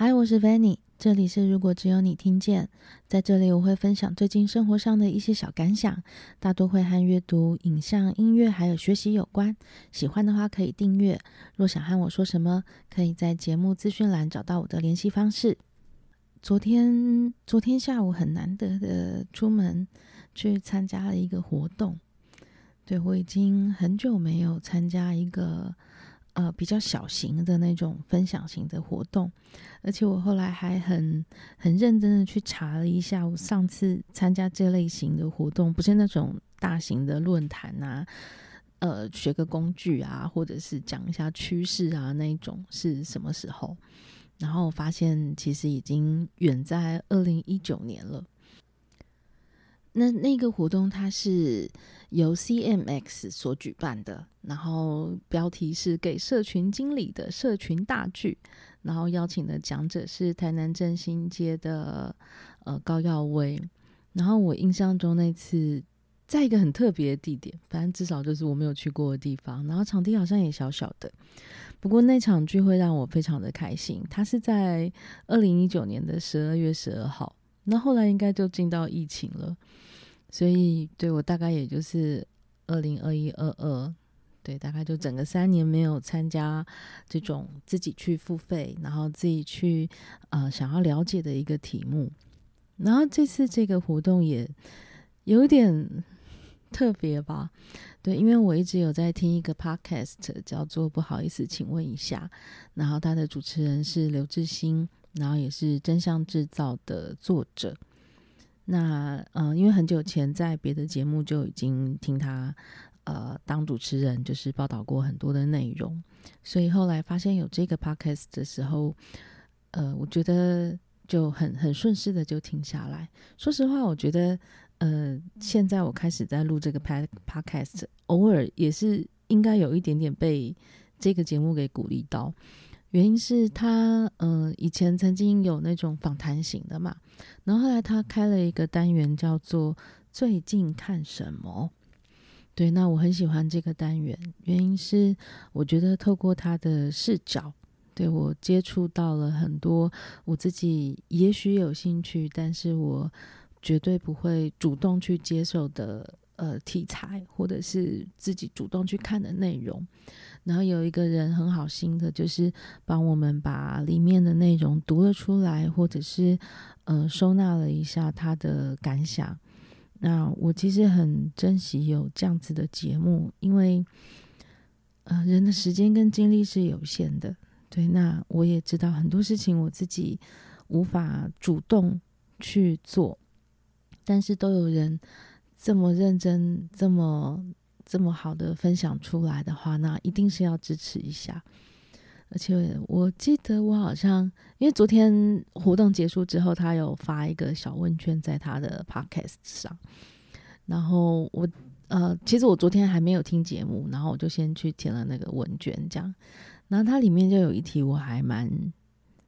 嗨，我是 Vanny，这里是如果只有你听见。在这里，我会分享最近生活上的一些小感想，大多会和阅读、影像、音乐还有学习有关。喜欢的话可以订阅。若想和我说什么，可以在节目资讯栏找到我的联系方式。昨天，昨天下午很难得的出门去参加了一个活动。对，我已经很久没有参加一个。呃，比较小型的那种分享型的活动，而且我后来还很很认真的去查了一下，我上次参加这类型的活动，不是那种大型的论坛啊，呃，学个工具啊，或者是讲一下趋势啊那种是什么时候？然后我发现其实已经远在二零一九年了。那那个活动它是由 CMX 所举办的，然后标题是“给社群经理的社群大剧”，然后邀请的讲者是台南正兴街的呃高耀威，然后我印象中那次在一个很特别的地点，反正至少就是我没有去过的地方，然后场地好像也小小的，不过那场聚会让我非常的开心。它是在二零一九年的十二月十二号，那后来应该就进到疫情了。所以，对我大概也就是二零二一、二二，对，大概就整个三年没有参加这种自己去付费，然后自己去呃想要了解的一个题目。然后这次这个活动也有点 特别吧？对，因为我一直有在听一个 podcast，叫做《不好意思，请问一下》，然后他的主持人是刘致昕，然后也是真相制造的作者。那嗯、因为很久前在别的节目就已经听他呃当主持人，就是报道过很多的内容，所以后来发现有这个 podcast 的时候，呃，我觉得就很很顺势的就停下来。说实话，我觉得呃，现在我开始在录这个 podcast，偶尔也是应该有一点点被这个节目给鼓励到。原因是他，呃，以前曾经有那种访谈型的嘛，然后后来他开了一个单元叫做“最近看什么”。对，那我很喜欢这个单元，原因是我觉得透过他的视角，对，我接触到了很多我自己也许有兴趣，但是我绝对不会主动去接受的呃题材，或者是自己主动去看的内容。然后有一个人很好心的，就是帮我们把里面的内容读了出来，或者是呃收纳了一下他的感想。那我其实很珍惜有这样子的节目，因为呃人的时间跟精力是有限的。对，那我也知道很多事情我自己无法主动去做，但是都有人这么认真，这么。这么好的分享出来的话，那一定是要支持一下。而且我记得我好像，因为昨天活动结束之后，他有发一个小问卷在他的 podcast 上。然后我呃，其实我昨天还没有听节目，然后我就先去填了那个问卷，这样。然后它里面就有一题我还蛮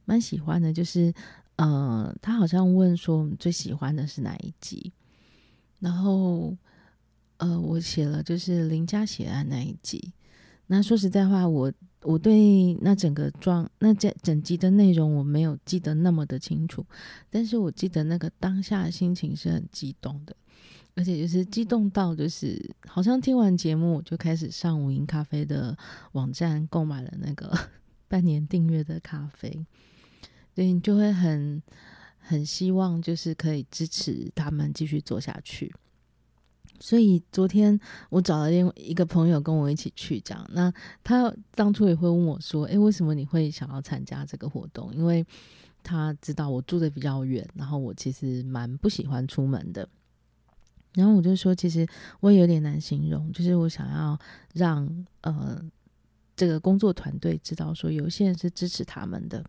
蛮喜欢的，就是呃，他好像问说你最喜欢的是哪一集，然后。呃，我写了就是林家血案那一集。那说实在话，我我对那整个状那整整集的内容我没有记得那么的清楚，但是我记得那个当下心情是很激动的，而且就是激动到就是好像听完节目就开始上午饮咖啡的网站购买了那个 半年订阅的咖啡，所以你就会很很希望就是可以支持他们继续做下去。所以昨天我找了另外一个朋友跟我一起去，这样。那他当初也会问我说：“诶，为什么你会想要参加这个活动？”因为他知道我住的比较远，然后我其实蛮不喜欢出门的。然后我就说：“其实我也有点难形容，就是我想要让呃这个工作团队知道说，有些人是支持他们的。”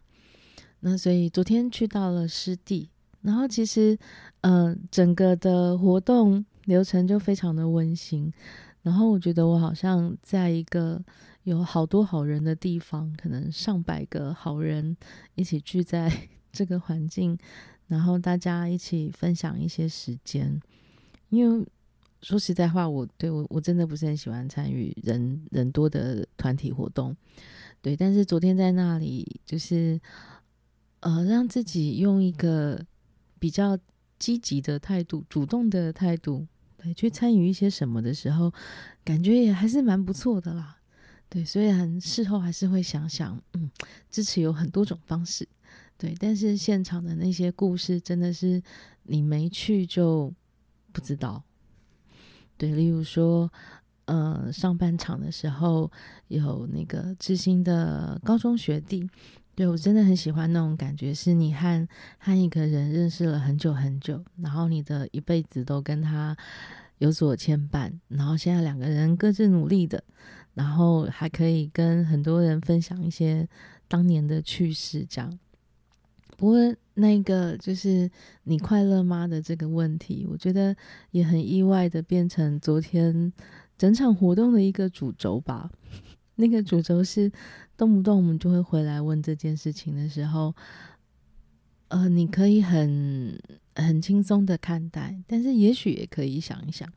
那所以昨天去到了湿地，然后其实呃整个的活动。流程就非常的温馨，然后我觉得我好像在一个有好多好人的地方，可能上百个好人一起聚在 这个环境，然后大家一起分享一些时间。因为说实在话，我对我我真的不是很喜欢参与人人多的团体活动，对。但是昨天在那里，就是呃，让自己用一个比较积极的态度、主动的态度，对，去参与一些什么的时候，感觉也还是蛮不错的啦。对，虽然事后还是会想想，嗯，支持有很多种方式，对，但是现场的那些故事，真的是你没去就不知道。对，例如说，呃，上半场的时候有那个知心的高中学弟。对，我真的很喜欢那种感觉，是你和和一个人认识了很久很久，然后你的一辈子都跟他有所牵绊，然后现在两个人各自努力的，然后还可以跟很多人分享一些当年的趣事，这样。不过那个就是你快乐吗的这个问题，我觉得也很意外的变成昨天整场活动的一个主轴吧。那个主轴是动不动我们就会回来问这件事情的时候，呃，你可以很很轻松的看待，但是也许也可以想一想，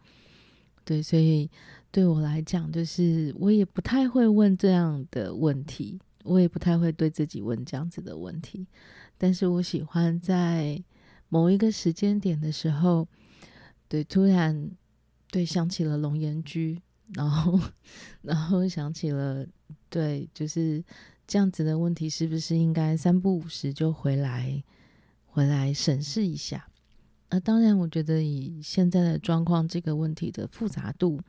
对，所以对我来讲，就是我也不太会问这样的问题，我也不太会对自己问这样子的问题，但是我喜欢在某一个时间点的时候，对，突然对想起了龙岩居。然后，然后想起了，对，就是这样子的问题，是不是应该三不五时就回来，回来审视一下？呃，当然，我觉得以现在的状况，这个问题的复杂度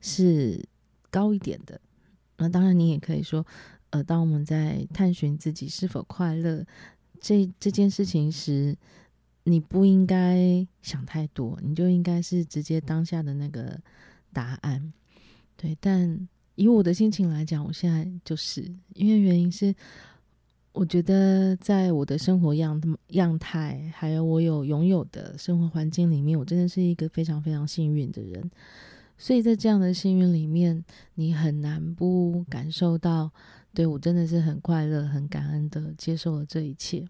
是高一点的。那当然，你也可以说，呃，当我们在探寻自己是否快乐这这件事情时，你不应该想太多，你就应该是直接当下的那个答案。对，但以我的心情来讲，我现在就是因为原因是，我觉得在我的生活样样态，还有我有拥有的生活环境里面，我真的是一个非常非常幸运的人。所以在这样的幸运里面，你很难不感受到，对，我真的是很快乐、很感恩的接受了这一切。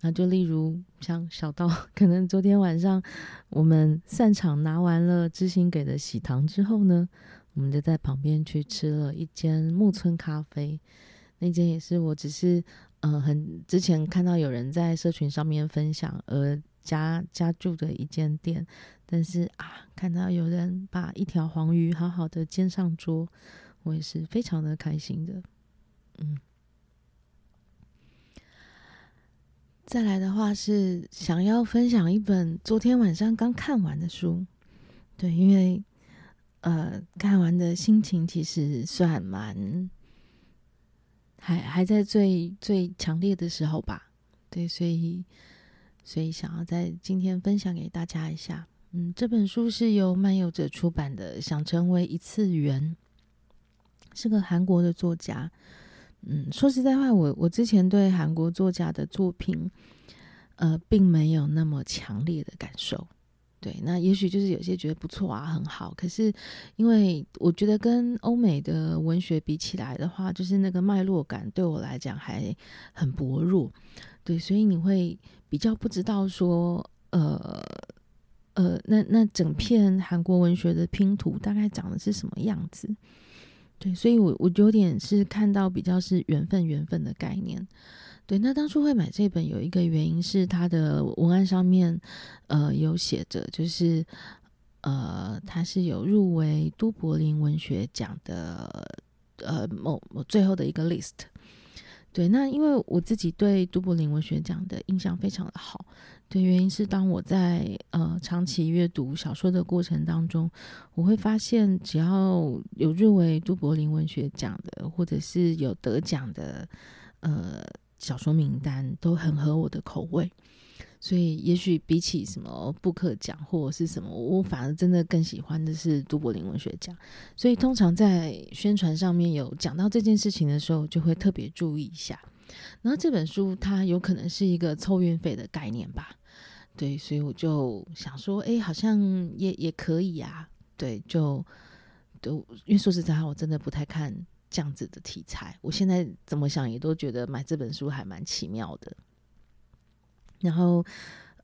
那就例如像小到，可能昨天晚上我们散场拿完了知心给的喜糖之后呢，我们就在旁边去吃了一间木村咖啡，那间也是我只是呃很之前看到有人在社群上面分享而加加注的一间店，但是啊看到有人把一条黄鱼好好的煎上桌，我也是非常的开心的。嗯，再来的话是想要分享一本昨天晚上刚看完的书，对，因为。呃，看完的心情其实算蛮，还还在最最强烈的时候吧。对，所以所以想要在今天分享给大家一下。嗯，这本书是由漫游者出版的，《想成为一次元》，是个韩国的作家。嗯，说实在话，我我之前对韩国作家的作品，呃，并没有那么强烈的感受。对，那也许就是有些觉得不错啊，很好。可是，因为我觉得跟欧美的文学比起来的话，就是那个脉络感对我来讲还很薄弱。对，所以你会比较不知道说，呃呃，那那整片韩国文学的拼图大概长的是什么样子？对，所以我我有点是看到比较是缘分缘分的概念。对，那当初会买这本有一个原因是它的文案上面，呃，有写着，就是呃，它是有入围都柏林文学奖的，呃，某某最后的一个 list。对，那因为我自己对都柏林文学奖的印象非常的好，对，原因是当我在呃长期阅读小说的过程当中，我会发现只要有入围都柏林文学奖的，或者是有得奖的，呃。小说名单都很合我的口味，所以也许比起什么布克奖或者是什么，我反而真的更喜欢的是都柏林文学奖。所以通常在宣传上面有讲到这件事情的时候，就会特别注意一下。然后这本书它有可能是一个凑运费的概念吧？对，所以我就想说，哎，好像也也可以啊。对，就都因为说实在话，我真的不太看。这样子的题材，我现在怎么想也都觉得买这本书还蛮奇妙的。然后，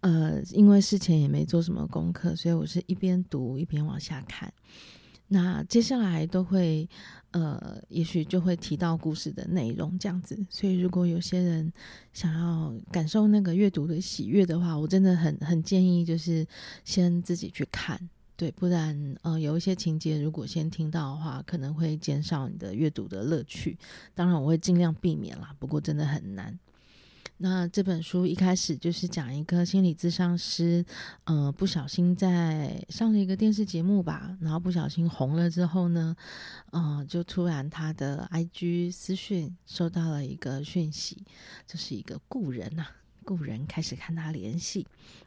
呃，因为事前也没做什么功课，所以我是一边读一边往下看。那接下来都会，呃，也许就会提到故事的内容这样子。所以，如果有些人想要感受那个阅读的喜悦的话，我真的很很建议，就是先自己去看，对，不然，呃，有一些情节如果先听到的话，可能会减少你的阅读的乐趣。当然，我会尽量避免啦，不过真的很难。那这本书一开始就是讲一个心理咨商师，呃，不小心在上了一个电视节目吧，然后不小心红了之后呢，呃，就突然他的 IG 私讯收到了一个讯息，就是一个故人呐、啊，故人开始跟他联系，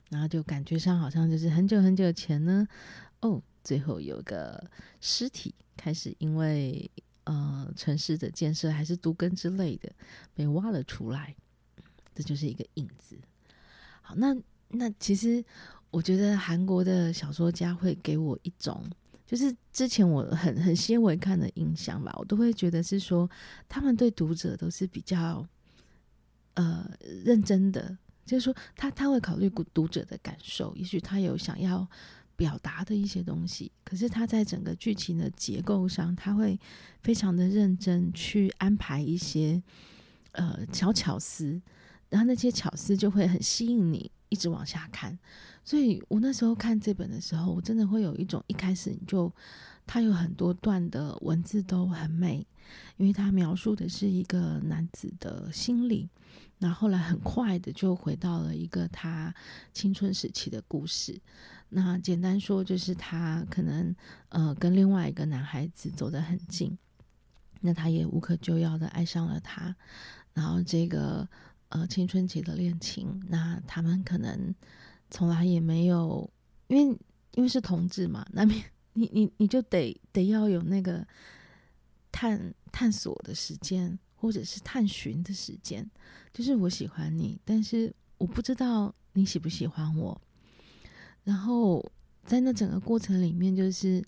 然后就感觉上好像就是很久很久前呢，哦，最后有个尸体开始因为呃城市的建设还是都根之类的被挖了出来。这就是一个影子。好，那那其实我觉得韩国的小说家会给我一种，就是之前我很很先微看的印象吧，我都会觉得是说他们对读者都是比较呃认真的，就是说他他会考虑读者的感受，也许他有想要表达的一些东西，可是他在整个剧情的结构上，他会非常的认真去安排一些呃小巧思。然后那些巧思就会很吸引你一直往下看，所以我那时候看这本的时候，我真的会有一种一开始你就，它有很多段的文字都很美，因为它描述的是一个男子的心理，那后来很快的就回到了一个他青春时期的故事。那简单说就是他可能呃跟另外一个男孩子走得很近，那他也无可救药的爱上了他，然后这个。呃，青春期的恋情，那他们可能从来也没有，因为因为是同志嘛，那边你你你就得得要有那个探探索的时间，或者是探寻的时间，就是我喜欢你，但是我不知道你喜不喜欢我，然后在那整个过程里面，就是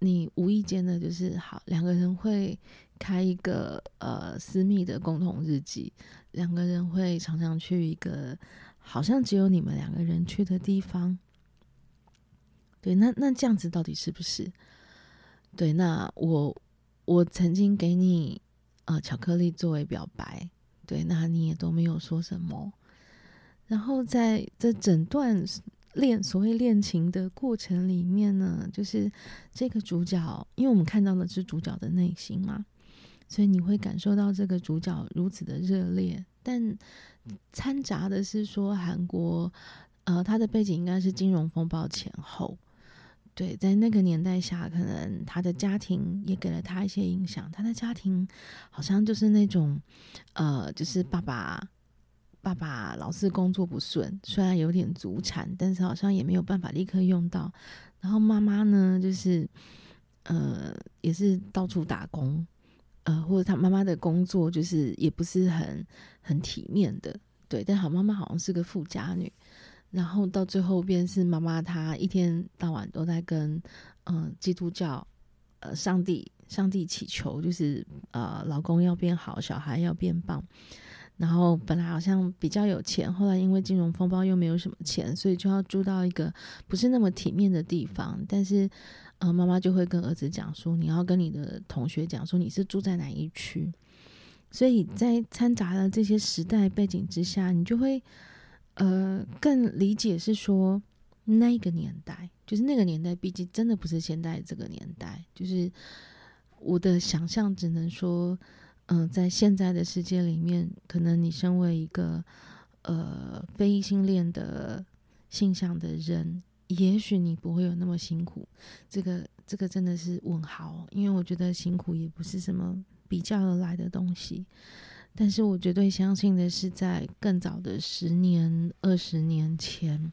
你无意间的，就是好两个人会。开一个呃私密的共同日记，两个人会常常去一个好像只有你们两个人去的地方。对，那那这样子到底是不是？对，那我我曾经给你呃巧克力作为表白，对，那你也都没有说什么。然后在这整段恋所谓恋情的过程里面呢，就是这个主角，因为我们看到的是主角的内心嘛。所以你会感受到这个主角如此的热烈，但掺杂的是说韩国，呃，他的背景应该是金融风暴前后，对，在那个年代下，可能他的家庭也给了他一些影响。他的家庭好像就是那种，呃，就是爸爸爸爸老是工作不顺，虽然有点祖产，但是好像也没有办法立刻用到。然后妈妈呢，就是呃，也是到处打工。呃，或者他妈妈的工作就是也不是很很体面的，对。但好，妈妈好像是个富家女，然后到最后便是妈妈她一天到晚都在跟嗯、基督教呃上帝上帝祈求，就是呃老公要变好，小孩要变棒。然后本来好像比较有钱，后来因为金融风暴又没有什么钱，所以就要住到一个不是那么体面的地方，但是。呃，妈妈就会跟儿子讲说，你要跟你的同学讲说你是住在哪一区，所以在掺杂了这些时代背景之下，你就会呃更理解是说那个年代，就是那个年代，毕竟真的不是现在这个年代，就是我的想象只能说，嗯、在现在的世界里面，可能你身为一个呃非异性恋的性向的人。也许你不会有那么辛苦，这个这个真的是问号，因为我觉得辛苦也不是什么比较而来的东西。但是我绝对相信的是，在更早的十年、二十年前，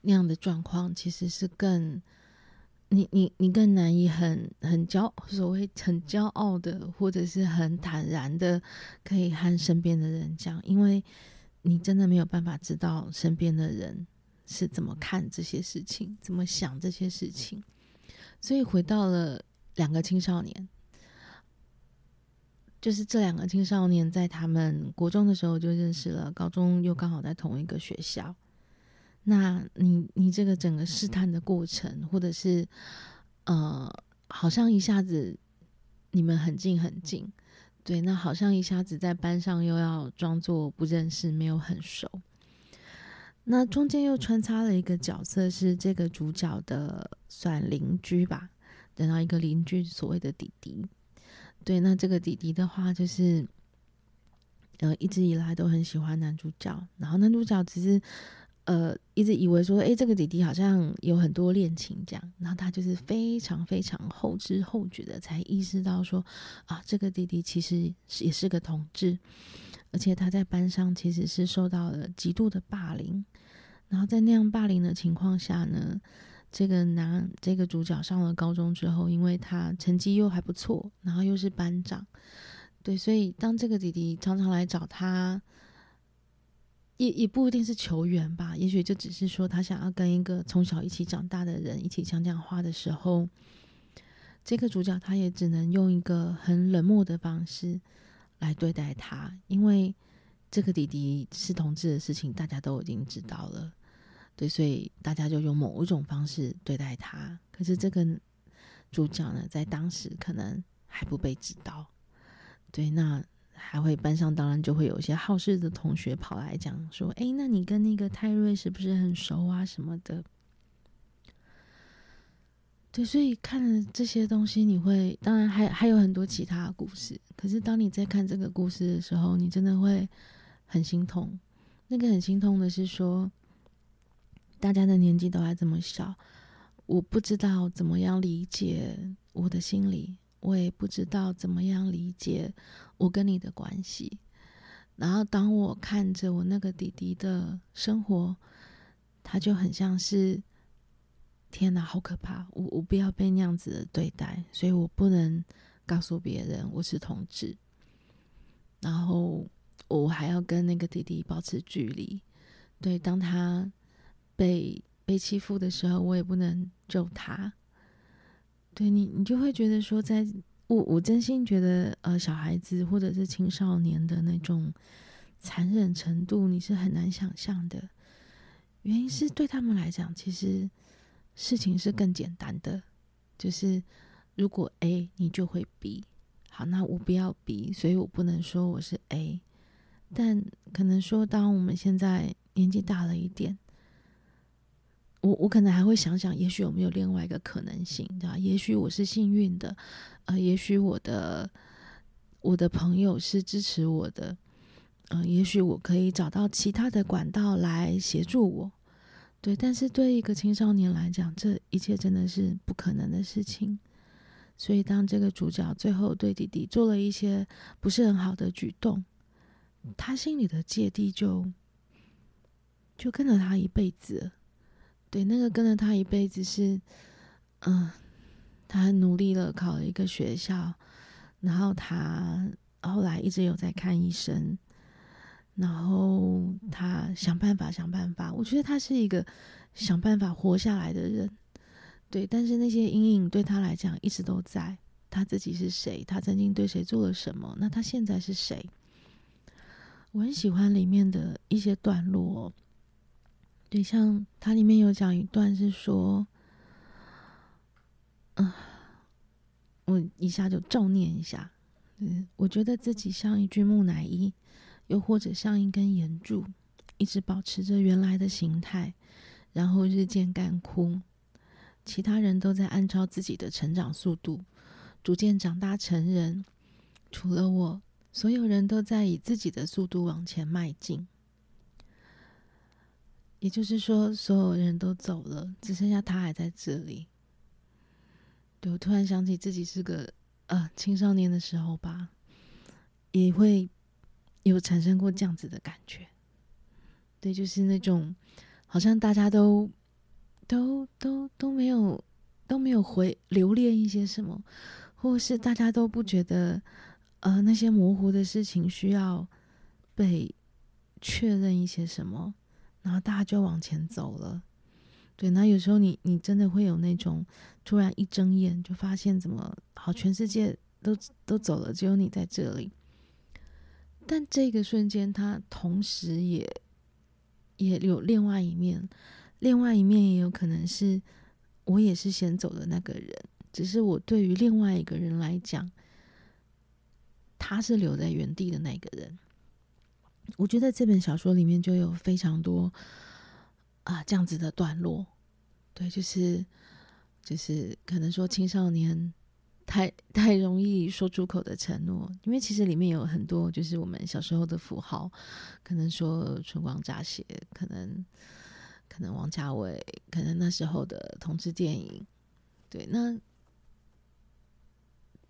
那样的状况其实是更你你你更难以很很骄所谓很骄傲的，或者是很坦然的，可以和身边的人讲，因为你真的没有办法知道身边的人。是怎么看这些事情，怎么想这些事情，所以回到了两个青少年，就是这两个青少年在他们国中的时候就认识了，高中又刚好在同一个学校。那你你这个整个试探的过程，或者是呃，好像一下子你们很近很近，对，那好像一下子在班上又要装作不认识，没有很熟。那中间又穿插了一个角色，是这个主角的算邻居吧，等到一个邻居所谓的弟弟。对，那这个弟弟的话，就是呃一直以来都很喜欢男主角，然后男主角只是呃一直以为说，哎，这个弟弟好像有很多恋情这样，然后他就是非常非常后知后觉的才意识到说，啊，这个弟弟其实是也是个同志。而且他在班上其实是受到了极度的霸凌，然后在那样霸凌的情况下呢，这个男这个主角上了高中之后，因为他成绩又还不错，然后又是班长，对，所以当这个弟弟常常来找他，也也不一定是求援吧，也许就只是说他想要跟一个从小一起长大的人一起讲讲话的时候，这个主角他也只能用一个很冷漠的方式。来对待他，因为这个弟弟是同志的事情，大家都已经知道了，对，所以大家就用某一种方式对待他。可是这个主角呢，在当时可能还不被知道，对，那还会班上当然就会有一些好事的同学跑来讲说：“哎，那你跟那个泰瑞是不是很熟啊？什么的。”对，所以看了这些东西，你会当然还还有很多其他故事。可是当你在看这个故事的时候，你真的会很心痛。那个很心痛的是说，大家的年纪都还这么小，我不知道怎么样理解我的心里，我也不知道怎么样理解我跟你的关系。然后当我看着我那个弟弟的生活，他就很像是。天哪，好可怕！我我不要被那样子的对待，所以我不能告诉别人我是同志。然后我还要跟那个弟弟保持距离。对，当他被被欺负的时候，我也不能救他。对你，你就会觉得说在，在我我真心觉得，呃，小孩子或者是青少年的那种残忍程度，你是很难想象的。原因是对他们来讲，其实。事情是更简单的，就是如果 A，你就会 B。好，那我不要 B，所以我不能说我是 A。但可能说，当我们现在年纪大了一点，我我可能还会想想，也许有没有另外一个可能性，对吧？也许我是幸运的，呃，也许我的我的朋友是支持我的，嗯、呃，也许我可以找到其他的管道来协助我。对，但是对一个青少年来讲，这一切真的是不可能的事情。所以，当这个主角最后对弟弟做了一些不是很好的举动，他心里的芥蒂就就跟了他一辈子。对，那个跟了他一辈子是，嗯，他很努力了，考了一个学校，然后他后来一直有在看医生。然后他想办法，想办法。我觉得他是一个想办法活下来的人，对。但是那些阴影对他来讲一直都在。他自己是谁？他曾经对谁做了什么？那他现在是谁？我很喜欢里面的一些段落，对，像它里面有讲一段是说，嗯，我一下就照念一下。嗯，我觉得自己像一具木乃伊。又或者像一根岩柱，一直保持着原来的形态，然后日渐干枯。其他人都在按照自己的成长速度，逐渐长大成人。除了我，所有人都在以自己的速度往前迈进。也就是说，所有人都走了，只剩下他还在这里。对，我突然想起自己是个呃青少年的时候吧，也会。有产生过这样子的感觉，对，就是那种好像大家都都都都没有都没有回留恋一些什么，或是大家都不觉得呃那些模糊的事情需要被确认一些什么，然后大家就往前走了。对，那有时候你你真的会有那种突然一睁眼就发现怎么好，全世界都都走了，只有你在这里。但这个瞬间，他同时也也有另外一面，另外一面也有可能是我也是先走的那个人，只是我对于另外一个人来讲，他是留在原地的那个人。我觉得这本小说里面就有非常多啊这样子的段落，对，就是就是可能说青少年太太容易说出口的承诺，因为其实里面有很多就是我们小时候的符号，可能说春光乍泄，可能可能王家卫，可能那时候的同志电影，对，那。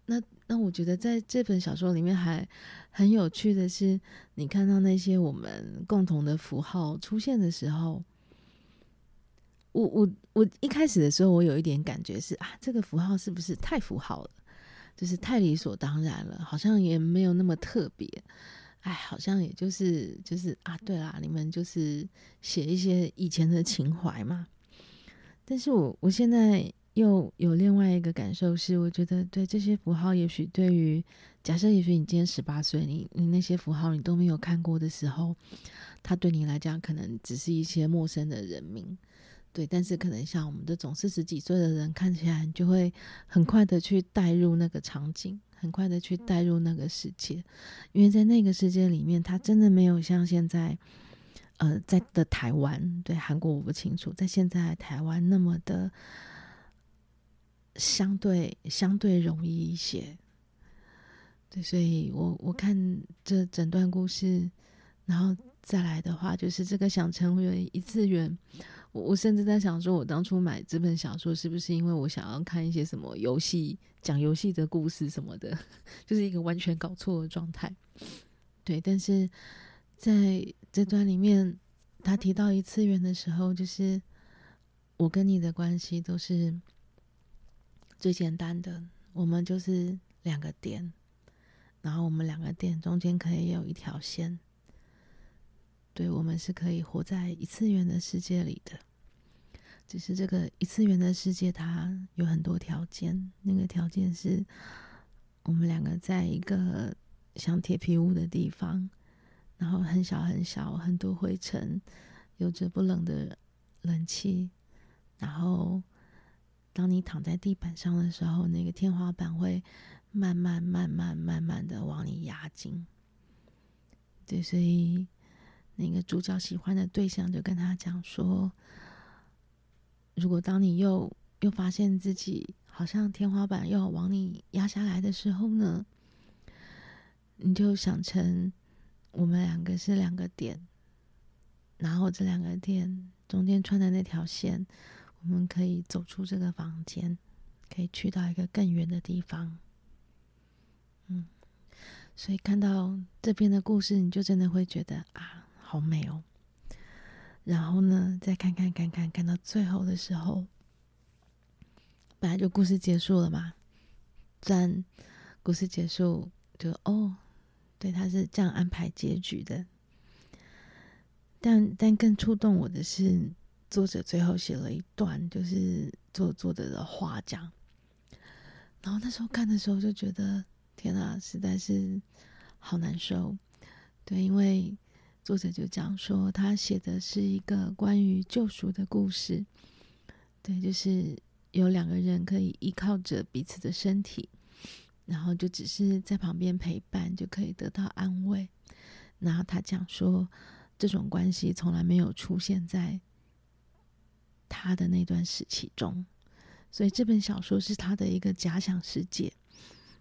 那那我觉得在这本小说里面还很有趣的是，你看到那些我们共同的符号出现的时候，我我我一开始的时候，我有一点感觉是啊，这个符号是不是太符号了，就是太理所当然了，好像也没有那么特别，哎，好像也就是就是啊，对啦，你们就是写一些以前的情怀嘛。但是我我现在。又有另外一个感受是，我觉得对这些符号，也许对于假设，也许你今天十八岁，你你那些符号你都没有看过的时候，它对你来讲可能只是一些陌生的人名，对。但是可能像我们这种四十几岁的人，看起来就会很快的去带入那个场景，很快的去带入那个世界，因为在那个世界里面，他真的没有像现在，呃，在的台湾，对韩国我不清楚，在现在台湾那么的。相对相对容易一些，对，所以我我看这整段故事，然后再来的话，就是这个想成为一次元，我我甚至在想说，我当初买这本小说是不是因为我想要看一些什么游戏，讲游戏的故事什么的，就是一个完全搞错的状态。对，但是在这段里面，他提到一次元的时候，就是我跟你的关系都是。最简单的，我们就是两个点，然后我们两个点中间可以有一条线，对，我们是可以活在一次元的世界里的。只是这个一次元的世界，它有很多条件，那个条件是我们两个在一个像铁皮屋的地方，然后很小很小，很多灰尘，有着不冷的冷气，然后。当你躺在地板上的时候，那个天花板会慢慢、慢慢、慢慢的往你压紧。对，所以那个主角喜欢的对象就跟他讲说：“如果当你又又发现自己好像天花板又要往你压下来的时候呢，你就想成我们两个是两个点，然后这两个点中间穿的那条线。”我们可以走出这个房间，可以去到一个更远的地方。嗯，所以看到这边的故事，你就真的会觉得啊，好美哦。然后呢，再看看看看，看到最后的时候，本来就故事结束了嘛。但故事结束就哦，对，他是这样安排结局的。但但更触动我的是。作者最后写了一段，就是作作者的话讲。然后那时候看的时候就觉得，天啊，实在是好难受。对，因为作者就讲说，他写的是一个关于救赎的故事。对，就是有两个人可以依靠着彼此的身体，然后就只是在旁边陪伴，就可以得到安慰。然后他讲说，这种关系从来没有出现在。他的那段时期中，所以这本小说是他的一个假想世界。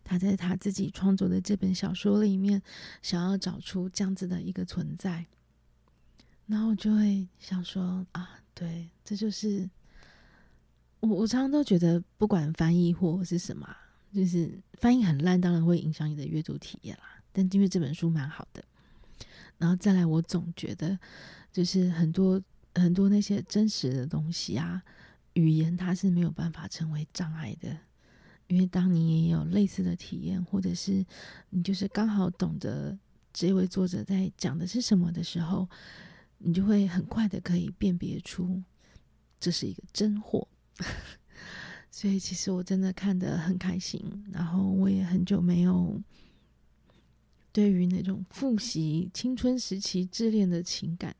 他在他自己创作的这本小说里面，想要找出这样子的一个存在。然后我就会想说啊，对，这就是我。我常常都觉得，不管翻译或是什么，就是翻译很烂，当然会影响你的阅读体验啦。但因为这本书蛮好的，然后再来，我总觉得就是很多。很多那些真实的东西啊，语言它是没有办法成为障碍的，因为当你也有类似的体验，或者是你就是刚好懂得这位作者在讲的是什么的时候，你就会很快的可以辨别出这是一个真货。所以其实我真的看得很开心，然后我也很久没有对于那种复习青春时期自恋的情感。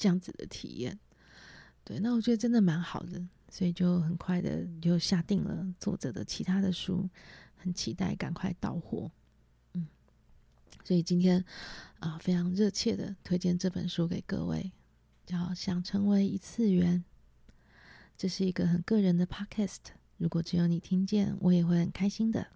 这样子的体验，对，那我觉得真的蛮好的。所以就很快的就下定了作者的其他的书，很期待赶快到货。嗯，所以今天啊、非常热切的推荐这本书给各位，叫《想成为一次元》。这是一个很个人的 podcast，如果只有你听见，我也会很开心的。